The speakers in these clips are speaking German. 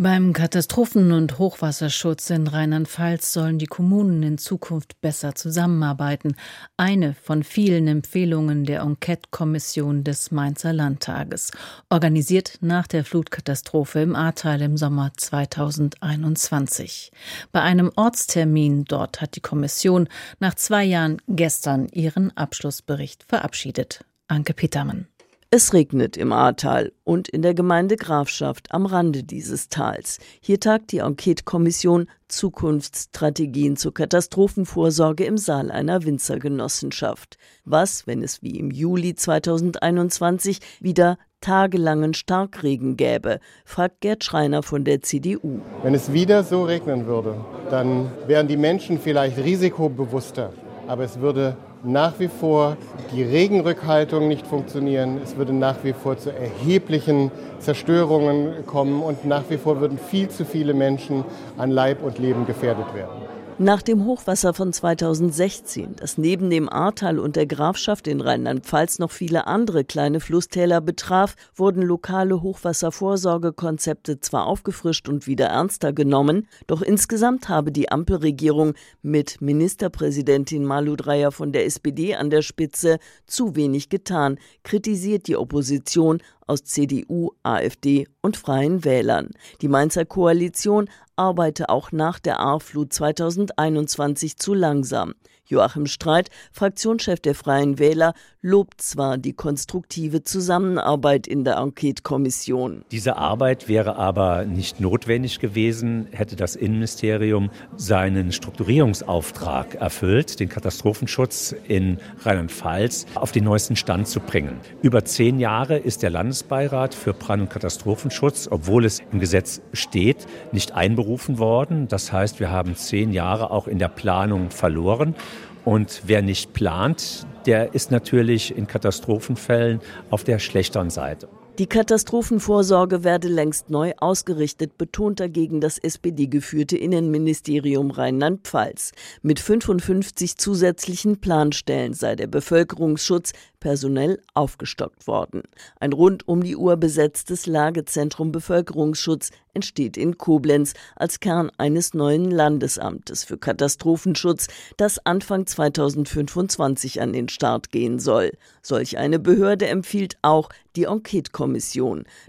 beim Katastrophen- und Hochwasserschutz in Rheinland-Pfalz sollen die Kommunen in Zukunft besser zusammenarbeiten. Eine von vielen Empfehlungen der Enquete-Kommission des Mainzer Landtages, organisiert nach der Flutkatastrophe im Ahrtal im Sommer 2021. Bei einem Ortstermin dort hat die Kommission nach zwei Jahren gestern ihren Abschlussbericht verabschiedet. Anke Petermann. Es regnet im Ahrtal und in der Gemeinde Grafschaft am Rande dieses Tals. Hier tagt die Enquete-Kommission Zukunftsstrategien zur Katastrophenvorsorge im Saal einer Winzergenossenschaft. Was, wenn es wie im Juli 2021 wieder tagelangen Starkregen gäbe, fragt Gerd Schreiner von der CDU. Wenn es wieder so regnen würde, dann wären die Menschen vielleicht risikobewusster, aber es würde nach wie vor die Regenrückhaltung nicht funktionieren. Es würde nach wie vor zu erheblichen Zerstörungen kommen und nach wie vor würden viel zu viele Menschen an Leib und Leben gefährdet werden. Nach dem Hochwasser von 2016, das neben dem Ahrtal und der Grafschaft in Rheinland-Pfalz noch viele andere kleine Flusstäler betraf, wurden lokale Hochwasservorsorgekonzepte zwar aufgefrischt und wieder ernster genommen, doch insgesamt habe die Ampelregierung mit Ministerpräsidentin Malu Dreyer von der SPD an der Spitze zu wenig getan, kritisiert die Opposition aus CDU, AfD und Freien Wählern. Die Mainzer Koalition arbeite auch nach der A-Flut 2021 zu langsam. Joachim Streit, Fraktionschef der Freien Wähler, lobt zwar die konstruktive Zusammenarbeit in der Enquete-Kommission. Diese Arbeit wäre aber nicht notwendig gewesen, hätte das Innenministerium seinen Strukturierungsauftrag erfüllt, den Katastrophenschutz in Rheinland-Pfalz auf den neuesten Stand zu bringen. Über zehn Jahre ist der Landesbeirat für Brand- und Katastrophenschutz, obwohl es im Gesetz steht, nicht einberufen worden. Das heißt, wir haben zehn Jahre auch in der Planung verloren. Und wer nicht plant, der ist natürlich in Katastrophenfällen auf der schlechteren Seite. Die Katastrophenvorsorge werde längst neu ausgerichtet, betont dagegen das SPD-geführte Innenministerium Rheinland-Pfalz. Mit 55 zusätzlichen Planstellen sei der Bevölkerungsschutz personell aufgestockt worden. Ein rund um die Uhr besetztes Lagezentrum Bevölkerungsschutz entsteht in Koblenz als Kern eines neuen Landesamtes für Katastrophenschutz, das Anfang 2025 an den Start gehen soll. Solch eine Behörde empfiehlt auch die Enquete-Kommission.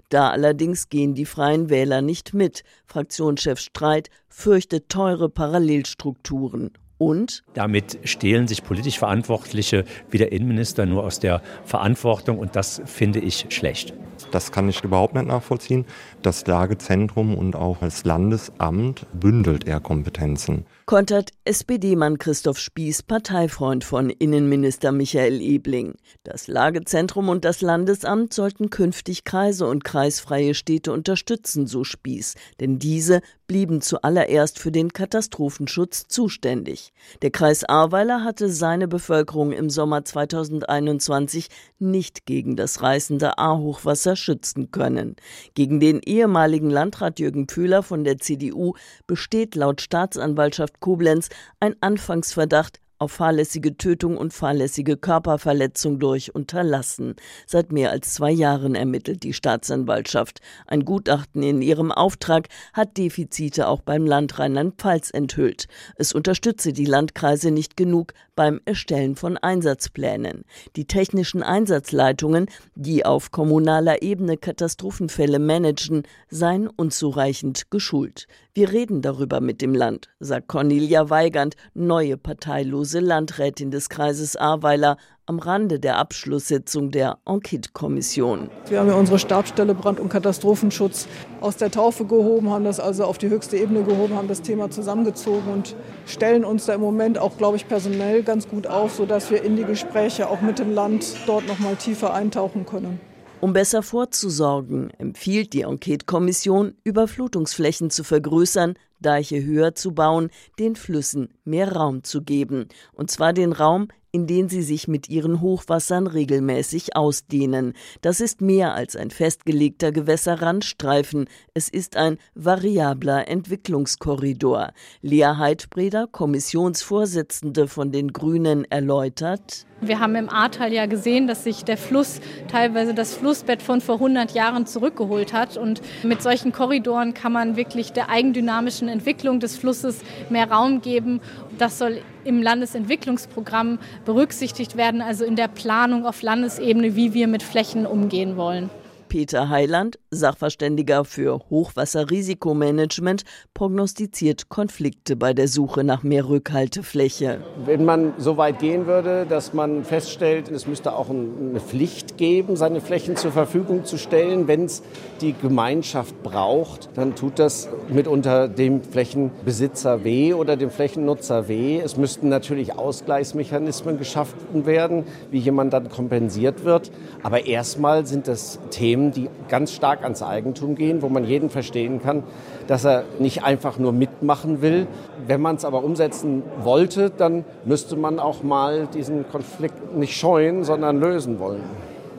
Da allerdings gehen die Freien Wähler nicht mit. Fraktionschef Streit fürchtet teure Parallelstrukturen und damit stehlen sich politisch Verantwortliche wie der Innenminister nur aus der Verantwortung und das finde ich schlecht. Das kann ich überhaupt nicht nachvollziehen. Das Lagezentrum und auch das Landesamt bündelt eher Kompetenzen. Kontert SPD-Mann Christoph Spieß, Parteifreund von Innenminister Michael Ebling. Das Lagezentrum und das Landesamt sollten künftig Kreise und kreisfreie Städte unterstützen, so Spieß, denn diese blieben zuallererst für den Katastrophenschutz zuständig. Der Kreis Ahrweiler hatte seine Bevölkerung im Sommer 2021 nicht gegen das reißende Ahrhochwasser schützen können. Gegen den ehemaligen Landrat Jürgen Pühler von der CDU besteht laut Staatsanwaltschaft Koblenz ein Anfangsverdacht auf fahrlässige Tötung und fahrlässige Körperverletzung durch Unterlassen. Seit mehr als zwei Jahren ermittelt die Staatsanwaltschaft. Ein Gutachten in ihrem Auftrag hat Defizite auch beim Land Rheinland-Pfalz enthüllt. Es unterstütze die Landkreise nicht genug beim Erstellen von Einsatzplänen. Die technischen Einsatzleitungen, die auf kommunaler Ebene Katastrophenfälle managen, seien unzureichend geschult. Wir reden darüber mit dem Land, sagt Cornelia Weigand, neue parteilose Landrätin des Kreises Ahrweiler, am Rande der Abschlusssitzung der Enquete-Kommission. Wir haben ja unsere Stabsstelle Brand- und Katastrophenschutz aus der Taufe gehoben, haben das also auf die höchste Ebene gehoben, haben das Thema zusammengezogen und stellen uns da im Moment auch, glaube ich, personell ganz gut auf, sodass wir in die Gespräche auch mit dem Land dort noch mal tiefer eintauchen können. Um besser vorzusorgen, empfiehlt die Enquete-Kommission, Überflutungsflächen zu vergrößern, Deiche höher zu bauen, den Flüssen mehr Raum zu geben. Und zwar den Raum, in den sie sich mit ihren Hochwassern regelmäßig ausdehnen. Das ist mehr als ein festgelegter Gewässerrandstreifen. Es ist ein variabler Entwicklungskorridor. Lea Heidbreder, Kommissionsvorsitzende von den Grünen, erläutert. Wir haben im Ahrtal ja gesehen, dass sich der Fluss teilweise das Flussbett von vor 100 Jahren zurückgeholt hat. Und mit solchen Korridoren kann man wirklich der eigendynamischen Entwicklung des Flusses mehr Raum geben. Das soll im Landesentwicklungsprogramm berücksichtigt werden, also in der Planung auf Landesebene, wie wir mit Flächen umgehen wollen. Peter Heiland, Sachverständiger für Hochwasserrisikomanagement, prognostiziert Konflikte bei der Suche nach mehr Rückhaltefläche. Wenn man so weit gehen würde, dass man feststellt, es müsste auch eine Pflicht geben, seine Flächen zur Verfügung zu stellen, wenn es die Gemeinschaft braucht, dann tut das mitunter dem Flächenbesitzer weh oder dem Flächennutzer weh. Es müssten natürlich Ausgleichsmechanismen geschaffen werden, wie jemand dann kompensiert wird. Aber erstmal sind das Themen, die ganz stark ans Eigentum gehen, wo man jeden verstehen kann, dass er nicht einfach nur mitmachen will. Wenn man es aber umsetzen wollte, dann müsste man auch mal diesen Konflikt nicht scheuen, sondern lösen wollen.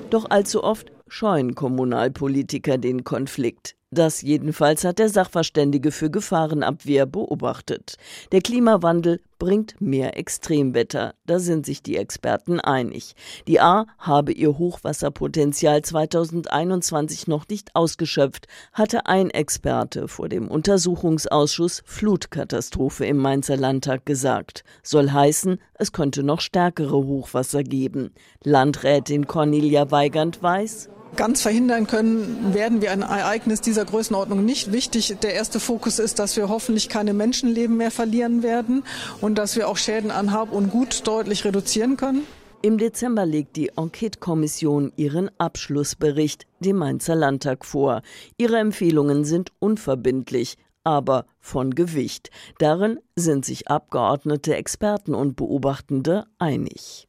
Doch allzu oft scheuen Kommunalpolitiker den Konflikt. Das jedenfalls hat der Sachverständige für Gefahrenabwehr beobachtet. Der Klimawandel bringt mehr Extremwetter. Da sind sich die Experten einig. Die A habe ihr Hochwasserpotenzial 2021 noch nicht ausgeschöpft, hatte ein Experte vor dem Untersuchungsausschuss Flutkatastrophe im Mainzer Landtag gesagt. Soll heißen, es könnte noch stärkere Hochwasser geben. Landrätin Cornelia Weigand weiß, Ganz verhindern können werden wir ein Ereignis dieser Größenordnung nicht. Wichtig, der erste Fokus ist, dass wir hoffentlich keine Menschenleben mehr verlieren werden und dass wir auch Schäden an Hab und Gut deutlich reduzieren können. Im Dezember legt die Enquete-Kommission ihren Abschlussbericht dem Mainzer Landtag vor. Ihre Empfehlungen sind unverbindlich, aber von Gewicht. Darin sind sich Abgeordnete, Experten und Beobachtende einig.